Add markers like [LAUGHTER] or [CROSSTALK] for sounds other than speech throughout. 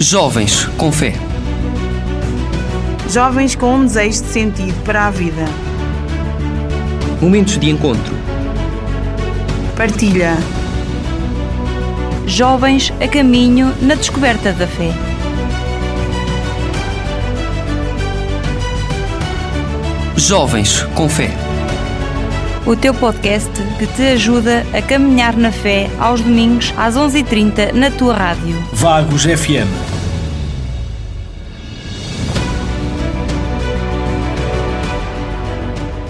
Jovens com fé. Jovens com um desejo de sentido para a vida. Momentos de encontro. Partilha. Jovens a caminho na descoberta da fé. Jovens com fé. O teu podcast que te ajuda a caminhar na fé aos domingos às 11h30 na tua rádio. Vagos FM.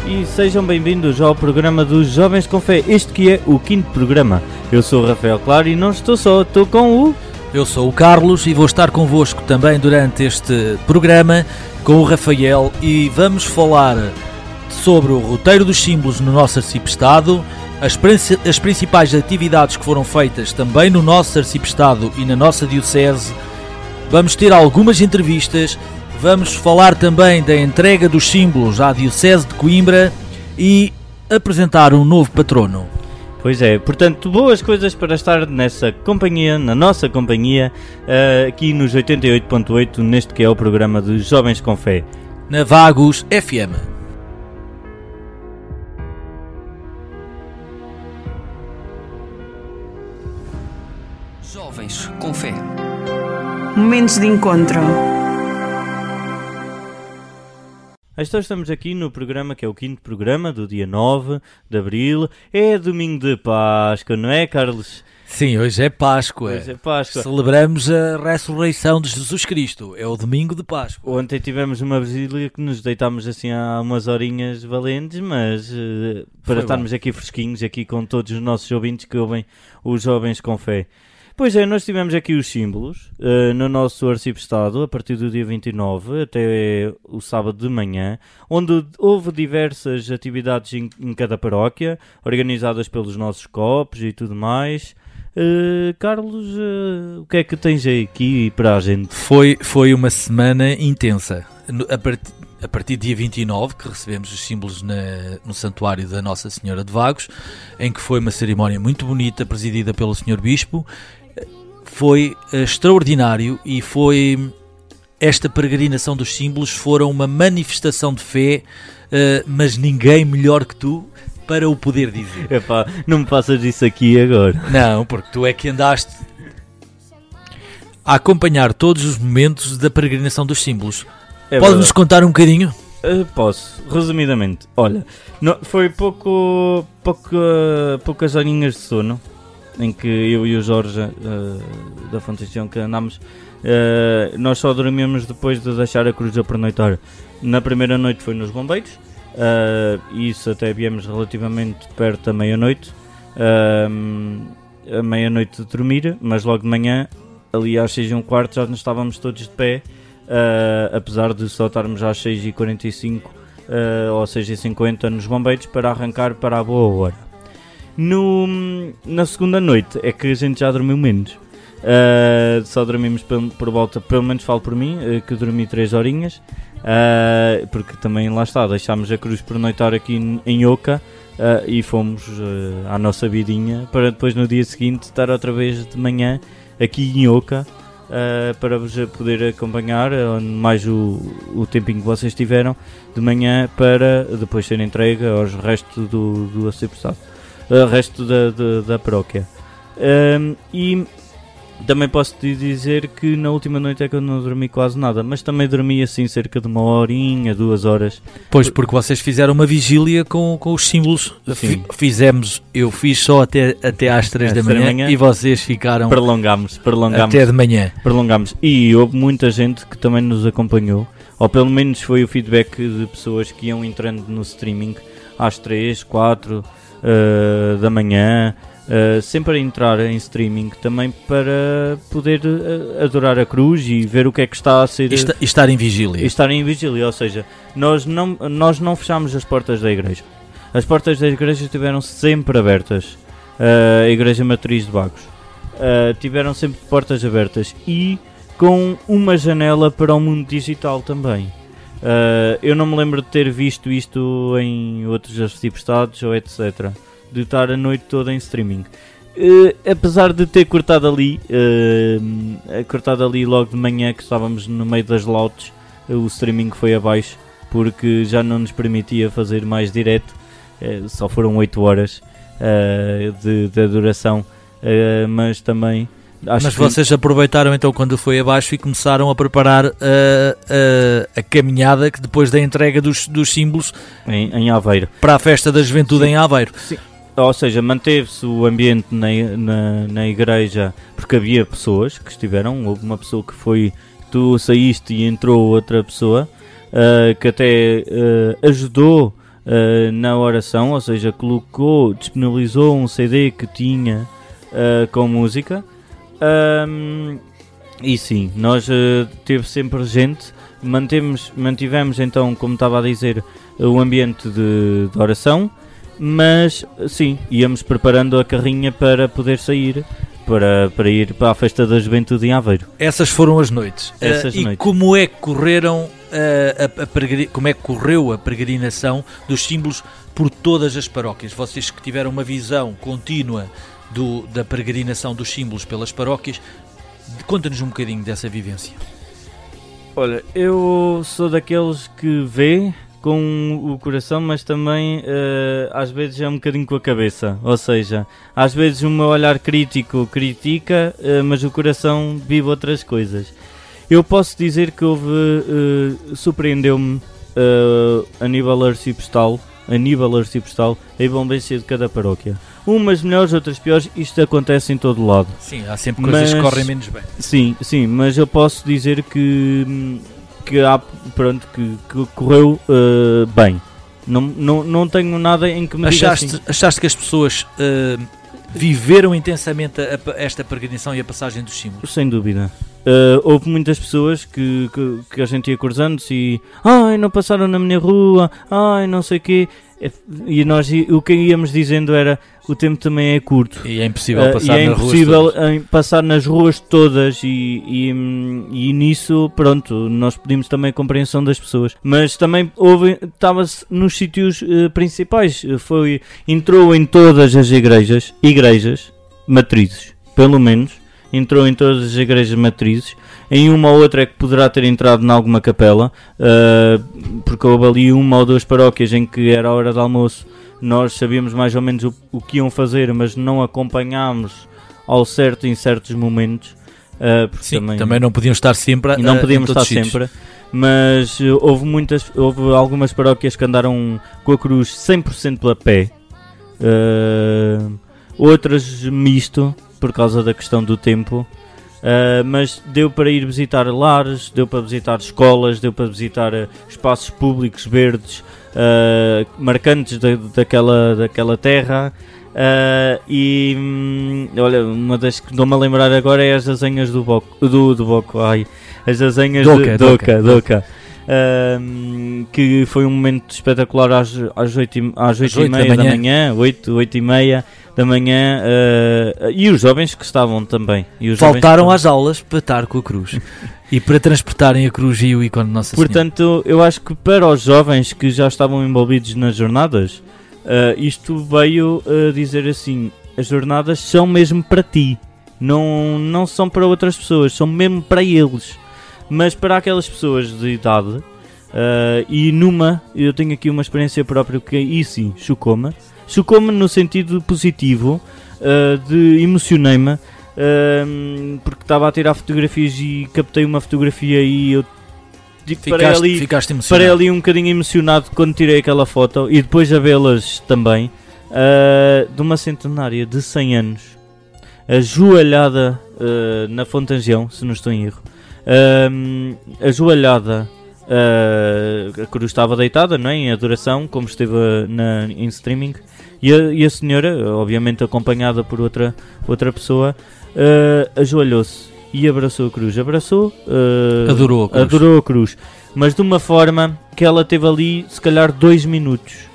E sejam bem-vindos ao programa dos Jovens com Fé, este que é o quinto programa. Eu sou o Rafael Claro e não estou só, estou com o... Eu sou o Carlos e vou estar convosco também durante este programa com o Rafael e vamos falar sobre o roteiro dos símbolos no nosso arcipestado, as, as principais atividades que foram feitas também no nosso arcipestado e na nossa diocese. Vamos ter algumas entrevistas, vamos falar também da entrega dos símbolos à diocese de Coimbra e apresentar um novo patrono. Pois é, portanto, boas coisas para estar nessa companhia, na nossa companhia, eh, aqui nos 88.8, neste que é o programa dos Jovens com Fé. Na Vagos FM. Com fé. Momentos de encontro. Então estamos aqui no programa que é o quinto programa do dia 9 de Abril. É domingo de Páscoa, não é, Carlos? Sim, hoje é Páscoa. Hoje é Páscoa. Celebramos a ressurreição de Jesus Cristo. É o domingo de Páscoa. Ontem tivemos uma vigília que nos deitámos assim há umas horinhas valentes, mas eh, para Foi estarmos aqui fresquinhos, aqui com todos os nossos ouvintes que ouvem os jovens com fé. Pois é, nós tivemos aqui os símbolos eh, no nosso arcipestado a partir do dia 29 até o sábado de manhã, onde houve diversas atividades em, em cada paróquia, organizadas pelos nossos copos e tudo mais. Eh, Carlos, eh, o que é que tens aqui para a gente? Foi, foi uma semana intensa. A, part- a partir do dia 29, que recebemos os símbolos na- no Santuário da Nossa Senhora de Vagos, em que foi uma cerimónia muito bonita, presidida pelo Sr. Bispo. Foi eh, extraordinário e foi. Esta peregrinação dos símbolos foram uma manifestação de fé, eh, mas ninguém melhor que tu para o poder dizer. Epá, não me faças isso aqui agora. Não, porque tu é que andaste a acompanhar todos os momentos da peregrinação dos símbolos. É Pode-nos contar um bocadinho? Uh, posso, resumidamente. Olha, no- foi pouco, pouco, poucas horinhas de sono em que eu e o Jorge uh, da Fonteção que andámos. uh, nós só dormimos depois de deixar a cruz a pernoitar. Na primeira noite foi nos Bombeiros, uh, e isso até viemos relativamente perto da meia-noite. A meia-noite de dormir, mas logo de manhã, ali às 6 e um quarto, já nos estávamos todos de pé. Apesar de só estarmos às 6h45 uh, ou 6h50 nos bombeiros para arrancar para a boa hora. No, na segunda noite é que a gente já dormiu menos. Uh, só dormimos por, por volta, pelo menos falo por mim, uh, que dormi 3 horinhas. Uh, porque também lá está, deixámos a cruz por noitar aqui em- Oca e fomos à nossa vidinha para depois no dia seguinte estar outra vez de manhã aqui em Oca para vos poder acompanhar mais o, o tempinho que vocês tiveram de manhã para depois ser entregue aos restos do, do arcebispo, uh, resto da, da, da paróquia. Um, e também posso te dizer que na última noite é que eu não dormi quase nada, mas também dormi assim cerca de uma horinha, duas horas. Pois, porque vocês fizeram uma vigília com, com os símbolos. Sim. Fi- Fizemos, eu fiz só até, até às 3 da três manhã, manhã. e vocês ficaram Prolongámos, prolongámos. até de manhã. prolongamos. E houve muita gente que também nos acompanhou, ou pelo menos foi o feedback de pessoas que iam entrando no streaming às 3, 4 eh, da manhã, eh, sempre a entrar em streaming também para poder eh, adorar a cruz e ver o que é que está a ser. E, esta- e estar em vigília. e estar em vigília, ou seja, nós não, nós não fechámos as portas da igreja. As portas da igreja estiveram sempre abertas. Uh, a Igreja Matriz de Bagos. Uh, tiveram sempre portas abertas e com uma janela para o mundo digital também. Uh, eu não me lembro de ter visto isto em outros arcebispados ou etc. De estar a noite toda em streaming. eh, apesar de ter cortado ali, eh, cortado ali logo de manhã que estávamos no meio das lautes, eh, o streaming foi abaixo porque já não nos permitia fazer mais direto, eh, só foram 8 horas de, de duração, mas também acho Mas que vocês aproveitaram então quando foi abaixo e começaram a preparar uh, uh, a caminhada que depois da entrega dos, dos símbolos em, em Aveiro. para a festa da juventude Sim. em Aveiro. Ou seja, manteve-se o ambiente na, na, na igreja porque havia pessoas que estiveram. Houve uma pessoa que foi, tu saíste e entrou outra pessoa ah, que até ah, ajudou ah, na oração, ou seja, colocou, disponibilizou um CD que tinha com música. Ahm, e sim, nós ah, teve sempre gente, mantemos, mantivemos então, como estava a dizer, o ambiente de, de oração, mas sim, íamos preparando a carrinha para poder sair, para, para ir para a festa da juventude em Aveiro. Essas foram as noites. Essas Uh, e noites. como é que correram uh, a, a peregri- como é que correu a peregrinação dos símbolos por todas as paróquias? Vocês que tiveram uma visão contínua do, da peregrinação dos símbolos pelas paróquias, conta-nos um bocadinho dessa vivência. Olha, eu sou daqueles que vê com o coração, mas também eh, às vezes é um bocadinho com a cabeça. Ou seja, às vezes o meu olhar crítico critica, eh, mas o coração vive outras coisas. Eu posso dizer que houve. eh, surpreendeu-me eh, a nível arciprestal, a nível arciprestal, a envolvência de cada paróquia. Umas melhores, outras piores, isto acontece em todo lado. Sim, há sempre coisas Mas- que correm menos bem. Sim, sim, mas eu posso dizer que, que há, pronto, que, que correu uh, bem. Não, não, não tenho nada em que me Achaste, assim. achaste que as pessoas uh, viveram intensamente a- a- esta peregrinação e a passagem dos símbolos? Sem dúvida. Uh, houve muitas pessoas que, que, que a gente ia cruzando-se e ai, não passaram na minha rua, ai, não sei o quê. E nós o que íamos dizendo era o tempo também é curto. E é impossível Uh, passar e é nas ruas impossível todas. em passar nas ruas todas e, e, e nisso, pronto, nós pedimos também a compreensão das pessoas. Mas também houve, estava-se nos sítios eh, principais, foi, entrou em todas as igrejas, igrejas, matrizes, pelo menos, entrou em todas as igrejas matrizes. Em uma ou outra é que poderá ter entrado em alguma capela, eh, porque houve ali uma ou duas paróquias em que era a hora de almoço nós sabíamos mais ou menos o, o que iam fazer, mas não acompanhámos ao certo em certos momentos. porque Sim, também, não podiam estar sempre e não podíamos estar sempre. Mas houve muitas, houve algumas paróquias que andaram com a cruz 100% a pé, Ah, outras misto por causa da questão do tempo. Ah, mas deu para ir visitar lares, deu para visitar escolas, deu para visitar eh, espaços públicos verdes ah, marcantes da, daquela, daquela terra. Ah, e hum, olha, uma das que estou-me a lembrar agora é as azenhas do Boco, do, do Boco, ai, as azenhas Doca, de Doca, Doca, Doca. Ahm, que foi um momento espetacular às, às 8, e, às 8 e meia da manhã. manhã, 8, 8 e meia da manhã, ah, e os jovens que estavam também. Faltaram às aulas para estar com a cruz [LAUGHS] e para transportarem a cruz e o ícone de Nossa Senhora. Portanto, eu acho que para os jovens que já estavam envolvidos nas jornadas, ah, isto veio a dizer assim: as jornadas são mesmo para ti, não, não são para outras pessoas, são mesmo para eles. Mas para aquelas pessoas de idade, ah, e numa, eu tenho aqui uma experiência própria que aí sim chocou-me, chocou-me no sentido positivo, ah, de emocionei-me. ah, porque estava a tirar fotografias e captei uma fotografia e eu tipo, parei ficaste, ali, ficaste Parei ali um bocadinho emocionado quando tirei aquela foto e depois a vê-las também ah, de uma centenária de 100 anos, ajoelhada ah, na Fontangião, se não estou em erro, Ahm, ajoelhada, ah, a cruz estava deitada não é, em adoração, como esteve na, em streaming, e a, e a senhora, obviamente acompanhada por outra, outra pessoa, ah, ajoelhou-se e abraçou a cruz. Abraçou, ah, Adorou a cruz. adorou a cruz, mas de uma forma que ela teve ali, se calhar, dois minutos.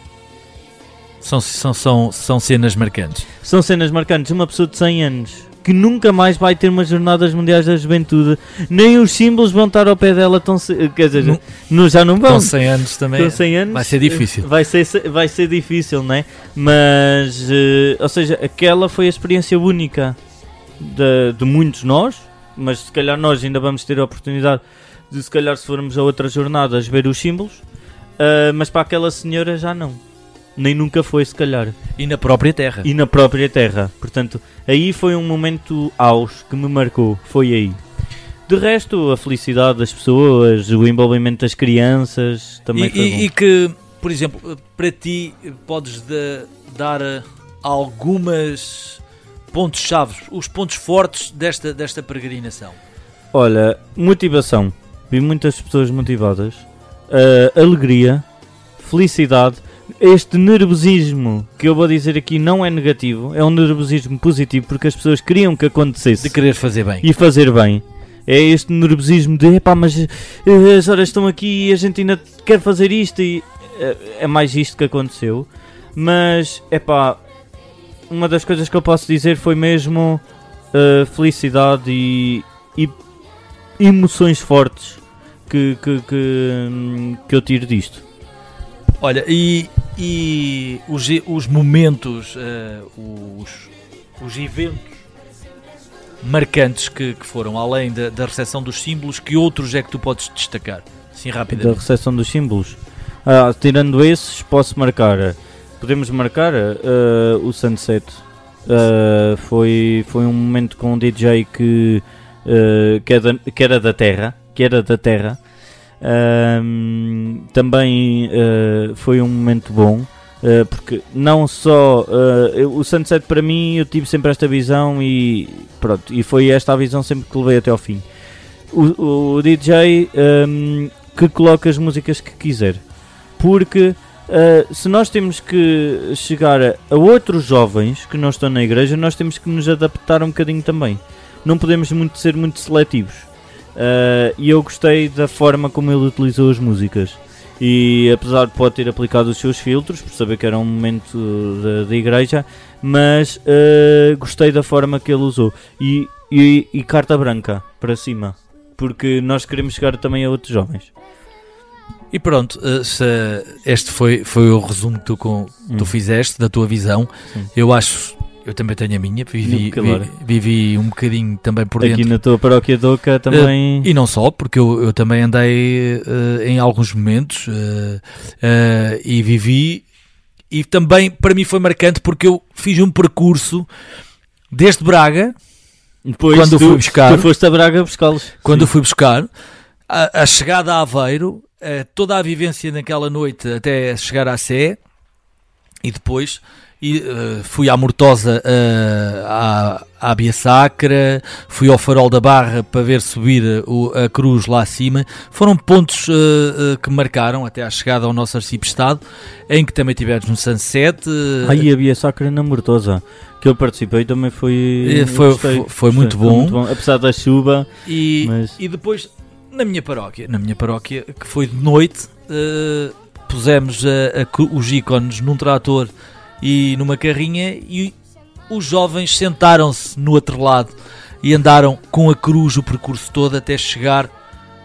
São, são, são, são cenas marcantes. São cenas marcantes. Uma pessoa de 100 anos que nunca mais vai ter umas jornadas mundiais da juventude, nem os símbolos vão estar ao pé dela tão ce- quer dizer, Não- não, já não vão. Com 100 anos também Com 100 anos, vai ser difícil. Vai ser, vai ser difícil, não é? Mas, eh, ou seja, aquela foi a experiência única de, de muitos nós, mas se calhar nós ainda vamos ter a oportunidade de, se calhar, se formos a outras jornadas, ver os símbolos, eh, mas para aquela senhora já não. Nem nunca foi, se calhar. E na própria terra. E na própria terra. Portanto, aí foi um momento aos que me marcou. Foi aí. De resto, a felicidade das pessoas, o envolvimento das crianças, também E, foi e- e que, por exemplo, para ti podes da- dar eh, algumas pontos-chave, os pontos fortes desta, desta peregrinação. Olha, motivação. Vi muitas pessoas motivadas. Uh, alegria, felicidade. Este nervosismo que eu vou dizer aqui não é negativo, é um nervosismo positivo porque as pessoas queriam que acontecesse De querer fazer bem. e fazer bem. É este nervosismo de epá, mas eh, as horas estão aqui e a gente ainda quer fazer isto e eh, é mais isto que aconteceu. Mas epá, uma das coisas que eu posso dizer foi mesmo eh, felicidade e, e emoções fortes que, que, que, hum, que eu tiro disto. Olha, e, e os, os momentos, eh, os, os eventos marcantes que, que foram, além da, da recepção dos símbolos, que outros é que tu podes destacar? Sim, da rapidamente. recepção dos símbolos. Ah, tirando esses, posso marcar. eh, Podemos marcar eh, o Sunset. Eh, foi, foi um momento com um DJ que, eh, que, é da- que era da Terra. Que era da Terra. Ahm, também eh, foi um momento bom. eh, porque não só eh, eu- o Sunset para mim eu tive sempre esta visão e pronto e foi esta a visão sempre que levei até ao fim o, o DJ hum, que coloca as músicas que quiser. Porque uh, se nós temos que chegar a, a outros jovens que não estão na igreja, nós temos que nos adaptar um bocadinho também. Não podemos muito ser muito seletivos. Uh, e eu gostei da forma como ele utilizou as músicas. E apesar de pode ter aplicado os seus filtros, por saber que era um momento da, da igreja, mas uh, gostei da forma que ele usou. E, e, e carta branca para cima porque nós queremos chegar também a outros jovens. E pronto, eh, se este foi, foi o resumo que tu Hum. fizeste da tua visão. Sim. Eu acho, eu também tenho a minha, vivi, Claro. vi- vivi um bocadinho também por dentro. Aqui na tua paróquia de Oca também. E não só, porque eu, eu também andei eh, em alguns momentos eh, e vivi, e também para mim foi marcante porque eu fiz um percurso desde Braga, Depois quando tu, fui buscar- tu foste a Braga buscá-los. quando eu Sim. fui buscar, a, a chegada a Aveiro, eh, toda a vivência naquela noite até chegar à Sé, e depois e, eh, fui à Mortosa eh, à, à Bia Sacra, fui ao Farol da Barra para ver subir eh, o- a cruz lá acima. Foram pontos eh, que marcaram até à chegada ao nosso arcipestado, em que também tivemos no Sunset. eh, Aí havia Sacra na Mortosa, que eu participei também foi. Foi- gostei, foi- foi muito bom. Apesar da chuva, E, Mas- e depois, na minha paróquia, na minha paróquia, que foi de noite, eh, pusemos a- a os ícones num trator e numa carrinha e os jovens sentaram-se no outro lado e andaram com a cruz o percurso todo até chegar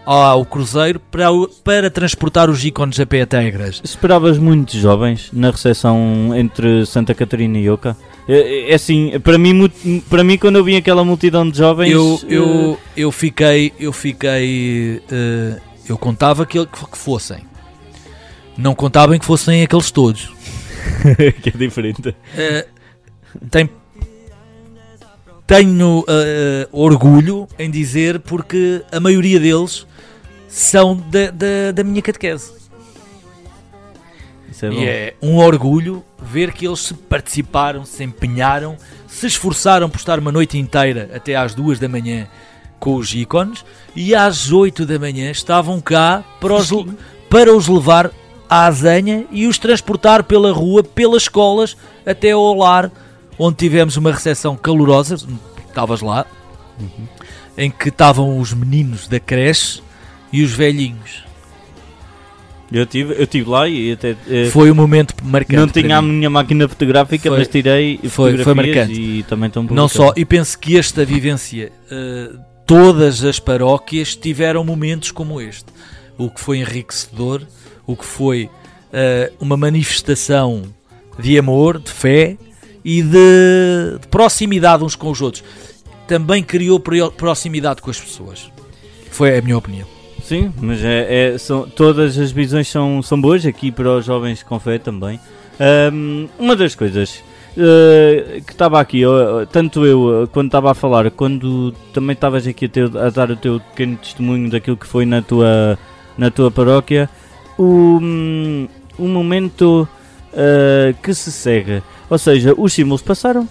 ao cruzeiro para, para transportar os ícones a pé até a igreja. esperavas muitos jovens na recepção entre Santa Catarina e Oca. É, é assim, para mim, para mim, quando eu vi aquela multidão de jovens. Eu, eh, eu, eu fiquei, eu fiquei, eh, eu contava que, que fossem. Não contava que fossem aqueles todos. [LAUGHS] que é diferente. Eh, tem- tenho eh, orgulho em dizer porque a maioria deles são da, da, da minha catequese. É. E é um orgulho ver que eles se participaram, se empenharam, se esforçaram por estar uma noite inteira até às duas da manhã com os ícones e às 8 da manhã estavam cá para os, para os levar à azanha e os transportar pela rua, pelas escolas, até ao lar, onde tivemos uma recepção calorosa, estavas lá, em que estavam os meninos da creche e os velhinhos. Eu tive, eu tive lá e até eh, Foi um momento marcante. não tinha a minha máquina fotográfica, Foi- mas tirei foi- foi marcante. e também estão Não só, e penso que esta vivência, eh, todas as paróquias tiveram momentos como este. O que foi enriquecedor, o que foi eh, uma manifestação de amor, de fé e de, de proximidade uns com os outros. Também criou pro- proximidade com as pessoas. Foi a minha opinião. Sim, mas é, é- são, todas as visões são, são boas aqui para os jovens com fé também. Ahm, uma das coisas eh, que estava aqui, ó, tanto eu eh, quando estava a falar, quando também estavas aqui a, ter- a dar o teu pequeno testemunho daquilo que foi na tua, na tua paróquia, o, hum, o momento eh, que se segue, ou seja, os símbolos passaram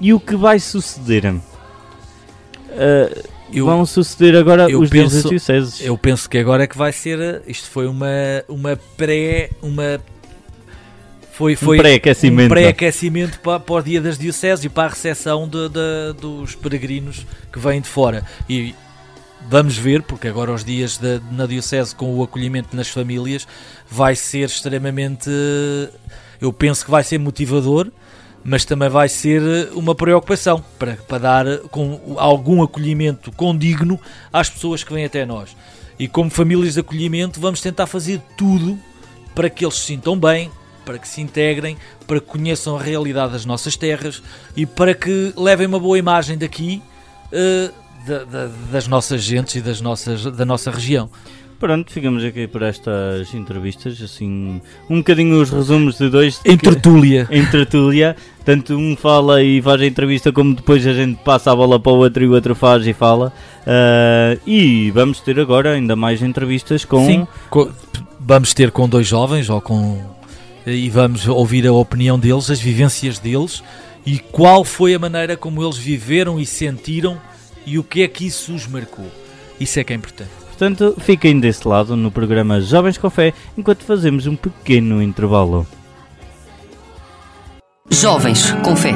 e o que vai suceder? Eh, Eu- vão suceder agora eu os dias penso- dioceses. Eu penso que agora é que vai ser. Isto foi uma, uma pré. Uma, foi, foi um pré-aquecimento. um pré-aquecimento para, para o dia das dioceses e para a recepção de, de- dos peregrinos que vêm de fora. E vamos ver, porque agora os dias na diocese com o acolhimento nas famílias vai ser extremamente. Eu penso que vai ser motivador. Mas também vai ser uma preocupação para, para dar com algum acolhimento condigno às pessoas que vêm até nós. E como famílias de acolhimento, vamos tentar fazer tudo para que eles se sintam bem, para que se integrem, para que conheçam a realidade das nossas terras e para que levem uma boa imagem daqui, eh, da- da- das nossas gentes e das nossas, da nossa região. Pronto, ficamos aqui por estas entrevistas, assim, um bocadinho os resumos de dois. Em tertúlia. em tertúlia, tanto um fala e faz a entrevista, como depois a gente passa a bola para o outro e o outro faz e fala. Ah, e vamos ter agora ainda mais entrevistas com. Sim, co- vamos ter com dois jovens ou com e vamos ouvir a opinião deles, as vivências deles e qual foi a maneira como eles viveram e sentiram e o que é que isso os marcou. Isso é que é importante. Portanto, fiquem desse lado no programa Jovens com Fé, enquanto fazemos um pequeno intervalo. Jovens com Fé.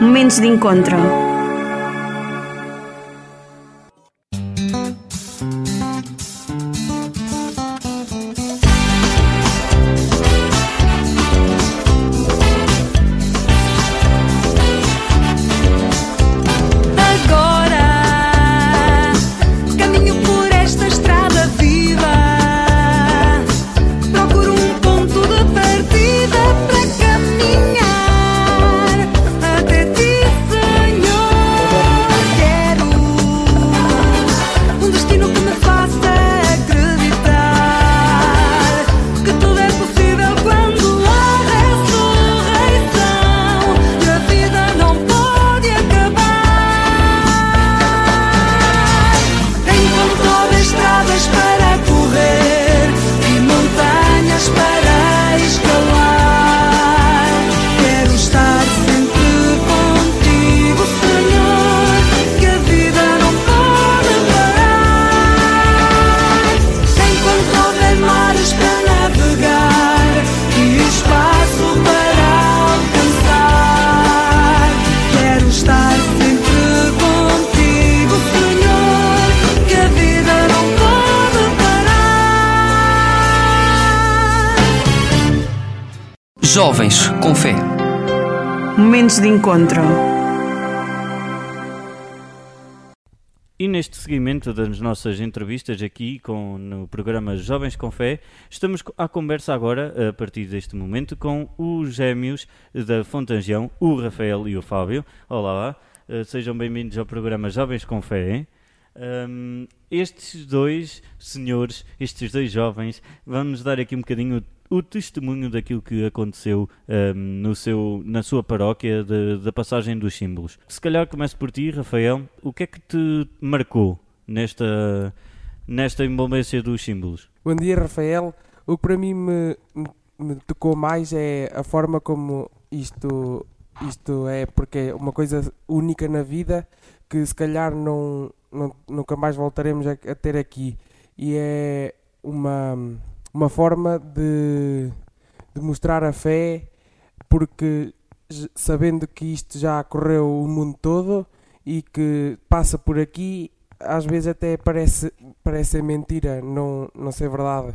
Momentos de encontro. Jovens com Fé. Momentos de encontro. E neste seguimento das nossas entrevistas aqui com, no programa Jovens com Fé, estamos à conversa agora, a partir deste momento, com os gêmeos da Fontangião, o Rafael e o Fábio. Olá, eh, sejam bem-vindos ao programa Jovens com Fé. Ahm, estes dois senhores, estes dois jovens, vão-nos dar aqui um bocadinho o, testemunho daquilo que aconteceu ahm, no seu, na sua paróquia, da passagem dos símbolos. Se calhar começo por ti, Rafael. O que é que te marcou nesta, nesta envolvência dos símbolos? Bom dia, Rafael. O que para mim me- me tocou mais é a forma como isto, isto é, porque é uma coisa única na vida que se calhar não, não- nunca mais voltaremos a, a ter aqui. E é uma, uma forma de, de mostrar a fé, porque sabendo que isto já correu o mundo todo e que passa por aqui, às vezes até parece, parece mentira, não, não ser verdade.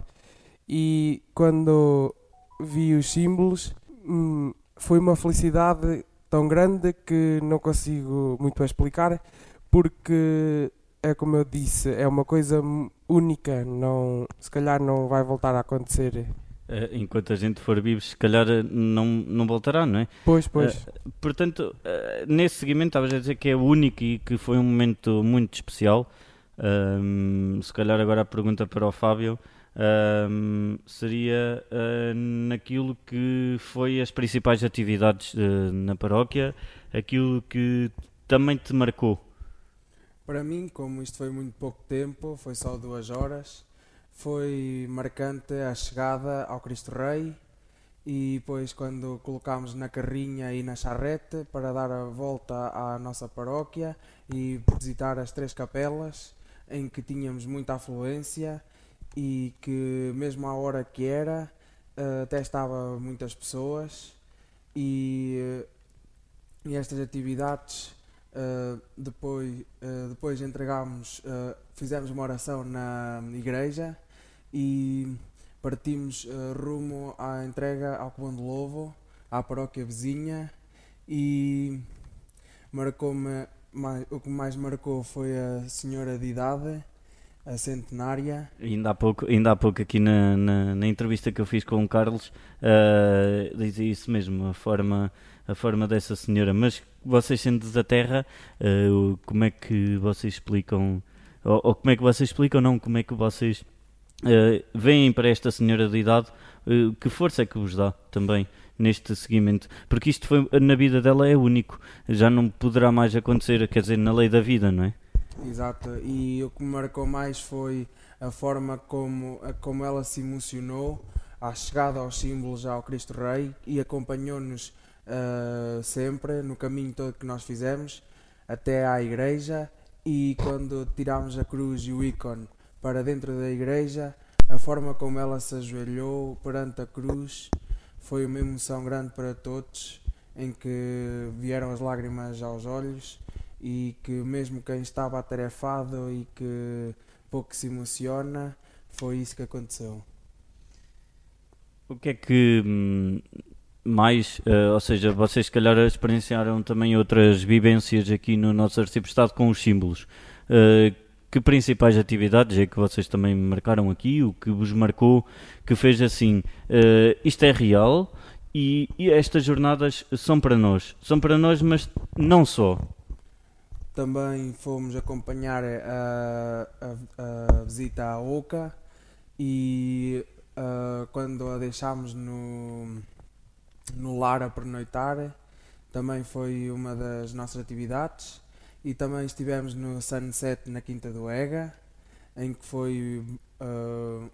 e quando vi os símbolos hum, foi uma felicidade tão grande que não consigo muito explicar porque é como eu disse, é uma coisa única, não, se calhar não vai voltar a acontecer. Eh, enquanto a gente for vivo, se calhar eh, não, não voltará, não é? Pois, pois. Portanto, eh, nesse seguimento, estavas a dizer que é único e que foi um momento muito especial. Ahm, se calhar agora a pergunta para o Fábio ahm, seria naquilo que foi as principais atividades na paróquia, aquilo que também te marcou. Para mim, como isto foi muito pouco tempo, foi só duas horas, foi marcante a chegada ao Cristo Rei e depois quando colocámos na carrinha e na charrete para dar a volta à nossa paróquia e visitar as três capelas em que tínhamos muita afluência e que mesmo à hora que era eh, até estava muitas pessoas e, eh, e estas atividades Uh, depois, uh, depois entregámos, uh, fizemos uma oração na igreja e partimos rumo à entrega ao de Lobo, à paróquia vizinha. E marcou-me, o que mais marcou foi a senhora de idade, a centenária, Ainda há pouco, ainda há pouco aqui na, na, na entrevista que eu fiz com o Carlos, dizia isso mesmo, a forma, a forma dessa senhora. Mas vocês sendo da terra, o- como é que vocês explicam, ou, ou como é que vocês explicam, não, como é que vocês ah, veem para esta senhora de idade, ah, que força é que vos dá também neste seguimento? Porque isto foi, na vida dela é único, já não poderá mais acontecer, quer dizer, na lei da vida, não é? Exato, e o que me marcou mais foi a forma como, como ela se emocionou à chegada aos símbolos ao Cristo Rei e acompanhou-nos ah, sempre no caminho todo que nós fizemos até à igreja e quando tirámos a cruz e o ícone para dentro da igreja, a forma como ela se ajoelhou perante a cruz foi uma emoção grande para todos, em que vieram as lágrimas aos olhos e que mesmo quem estava atarefado e que pouco se emociona, foi isso que aconteceu. O que é que hum, mais, eh, ou seja, vocês se calhar experienciaram também outras vivências aqui no nosso arciprestado com os símbolos. Eh, que principais atividades é que vocês também marcaram aqui? O que vos marcou, que fez assim, eh, isto é real e, e estas jornadas são para nós. São para nós, mas não só. Também fomos acompanhar a, a- a visita à Oca e quando a deixámos no, no lar a pernoitar, também foi uma das nossas atividades. E também estivemos no Sunset na Quinta do Ega, em que foi ah,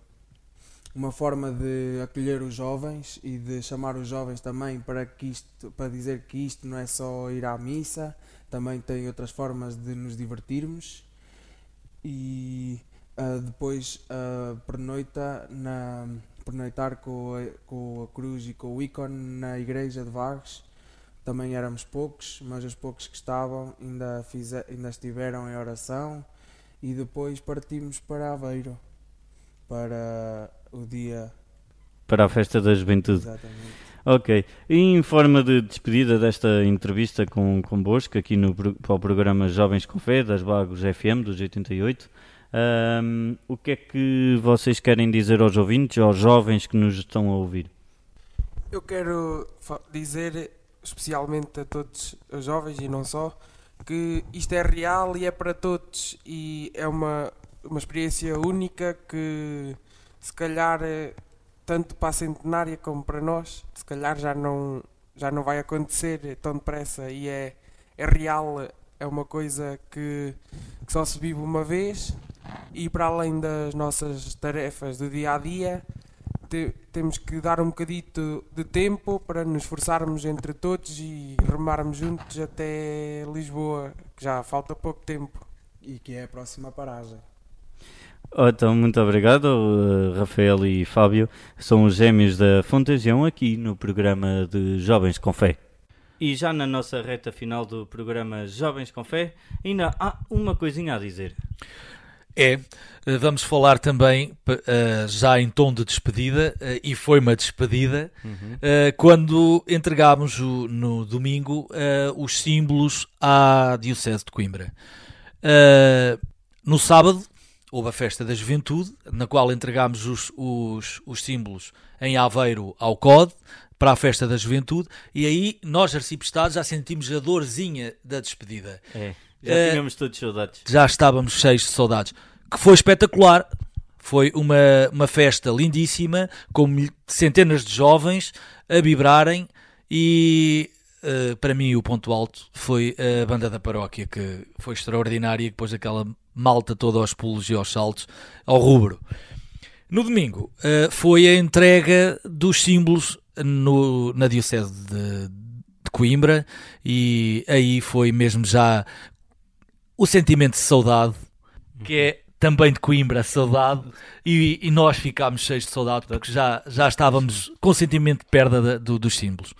uma forma de acolher os jovens e de chamar os jovens também para que isto, para dizer que isto não é só ir à missa, também tem outras formas de nos divertirmos e ah, depois ah, pernoita na, pernoitar com a, com a cruz e com o ícone na igreja de Vagos também éramos poucos, mas os poucos que estavam ainda, fize, ainda estiveram em oração e depois partimos para Aveiro para o dia Para a festa da juventude. exatamente. Ok. E em forma de despedida desta entrevista com, convosco, aqui no para o programa Jovens com Fé, das Vagos FM, dos 88, ahm, o que é que vocês querem dizer aos ouvintes, aos jovens que nos estão a ouvir? Eu quero dizer, especialmente a todos os jovens e não só, que isto é real e é para todos e é uma, uma experiência única que se calhar eh, tanto para a centenária como para nós, se calhar já não, já não vai acontecer tão depressa e é, é real, é uma coisa que, que só se vive uma vez e para além das nossas tarefas do dia a dia te- temos que dar um bocadito de tempo para nos esforçarmos entre todos e remarmos juntos até Lisboa, que já falta pouco tempo e que é a próxima paragem. Oh, Então, muito obrigado, uh, Rafael e Fábio. São os gêmeos da Fontegião aqui no programa de Jovens com Fé. E já na nossa reta final do programa Jovens com Fé, ainda há uma coisinha a dizer. É, eh, vamos falar também, eh, já em tom de despedida, eh, e foi uma despedida, eh, quando entregámos no domingo os símbolos à Diocese de Coimbra. No sábado houve a festa da juventude, na qual entregámos os, os, os símbolos em Aveiro ao COD para a festa da juventude, e aí nós, arcipestados, já sentimos a dorzinha da despedida É. Já Eh, tínhamos todos saudades. já estávamos cheios de saudades. Que foi espetacular. Foi uma, uma festa lindíssima, com centenas de jovens a vibrarem e eh, para mim o ponto alto foi a banda da paróquia, que foi extraordinária, e depois aquela malta toda aos pulos e aos saltos ao rubro. No domingo eh, foi a entrega dos símbolos no- na Diocese de, de Coimbra e aí foi mesmo já o sentimento de saudade, que é também de Coimbra, saudade, e, e nós ficámos cheios de saudade porque já, já estávamos com sentimento de perda da- do- dos símbolos.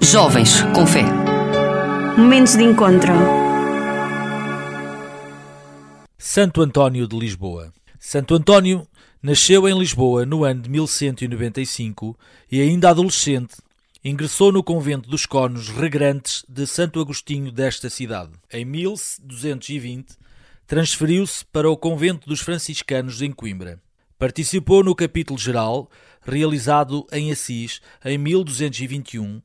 Jovens com fé. Momentos de encontro. Santo António de Lisboa. Santo António nasceu em Lisboa no ano de 1195 e, ainda adolescente, ingressou no convento dos Conos Regrantes de Santo Agostinho desta cidade. Em 1220, transferiu-se para o convento dos franciscanos em Coimbra. Participou no capítulo geral, realizado em Assis em 1221,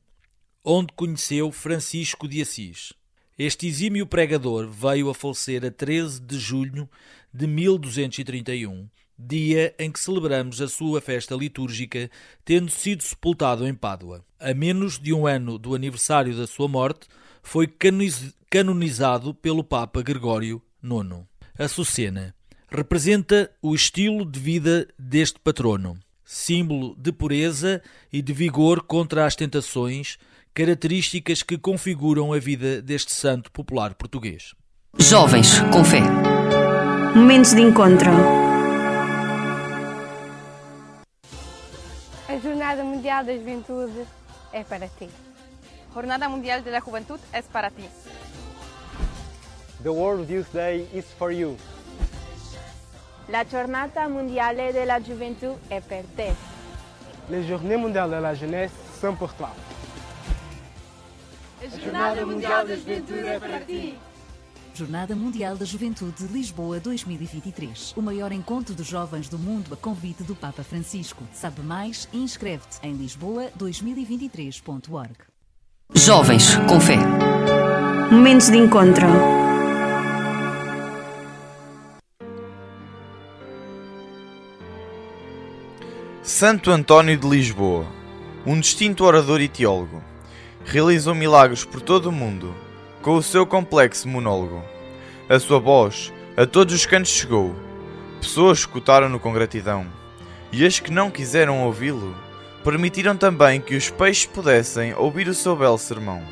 onde conheceu Francisco de Assis. Este exímio pregador veio a falecer a 13 de julho de 1231, dia em que celebramos a sua festa litúrgica, tendo sido sepultado em Pádua. A menos de um ano do aniversário da sua morte, foi canoniz- canonizado pelo Papa Gregório IX. A Sucena representa o estilo de vida deste patrono, símbolo de pureza e de vigor contra as tentações, características que configuram a vida deste santo popular português. Jovens com fé. Momentos de encontro. Jornada Mundial da Juventude é para ti. Jornada Mundial de la Juventud es para ti. The World Youth Day is for you. La Jornada Mundial de la Juventud é per te. Les Journées Mondiales de la Jeunesse sont pour toi. Jornada Mundial da Juventude é para ti. Jornada Mundial da Juventude Lisboa 2023. O maior encontro de jovens do mundo a convite do Papa Francisco. Sabe mais e inscreve-te em lisboa2023.org. Jovens com fé. Momentos de encontro. Santo António de Lisboa, um distinto orador e teólogo, realizou milagres por todo o mundo com o seu complexo monólogo. A sua voz a todos os cantos chegou, pessoas escutaram-no com gratidão, e as que não quiseram ouvi-lo permitiram também que os peixes pudessem ouvir o seu belo sermão.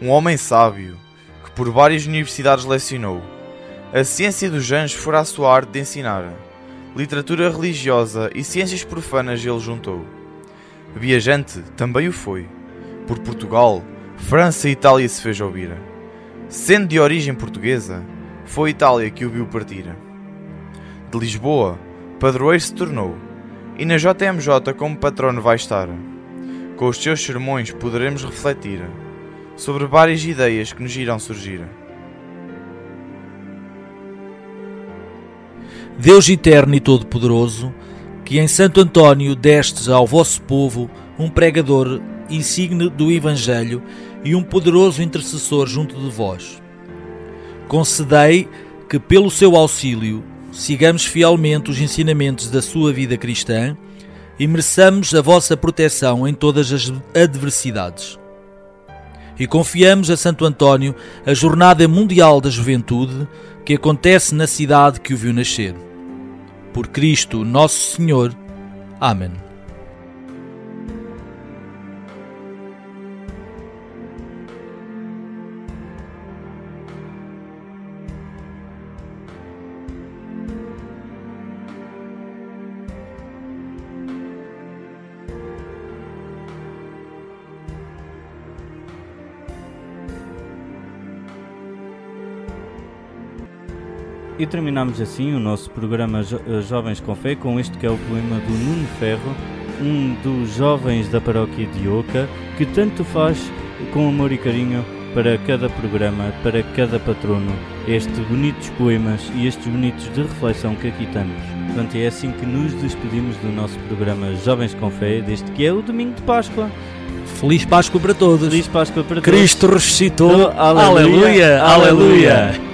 Um homem sábio que por várias universidades lecionou, a ciência dos anjos fora a sua arte de ensinar literatura religiosa e ciências profanas ele juntou. Viajante também o foi. Por Portugal, França e Itália se fez ouvir. Sendo de origem portuguesa, foi Itália que o viu partir. De Lisboa, padroeiro se tornou, e na JMJ como patrono vai estar. Com os seus sermões poderemos refletir sobre várias ideias que nos irão surgir. Deus eterno e todo-poderoso, que em Santo António destes ao vosso povo um pregador insigne do Evangelho e um poderoso intercessor junto de vós. Concedei que, pelo seu auxílio, sigamos fielmente os ensinamentos da sua vida cristã e mereçamos a vossa proteção em todas as adversidades. E confiamos a Santo António a Jornada Mundial da Juventude que acontece na cidade que o viu nascer. Por Cristo Nosso Senhor. Amém. E terminamos assim o nosso programa Jo- eh, Jovens com Fé com este que é o poema do Nuno Ferro, um dos jovens da paróquia de Oca, que tanto faz com amor e carinho para cada programa, para cada patrono, estes bonitos poemas e estes bonitos de reflexão que aqui temos. Portanto, é assim que nos despedimos do nosso programa Jovens com Fé, deste que é o domingo de Páscoa. Feliz Páscoa para todos. Feliz Páscoa para todos. Cristo ressuscitou. Aleluia, Aleluia. aleluia. aleluia.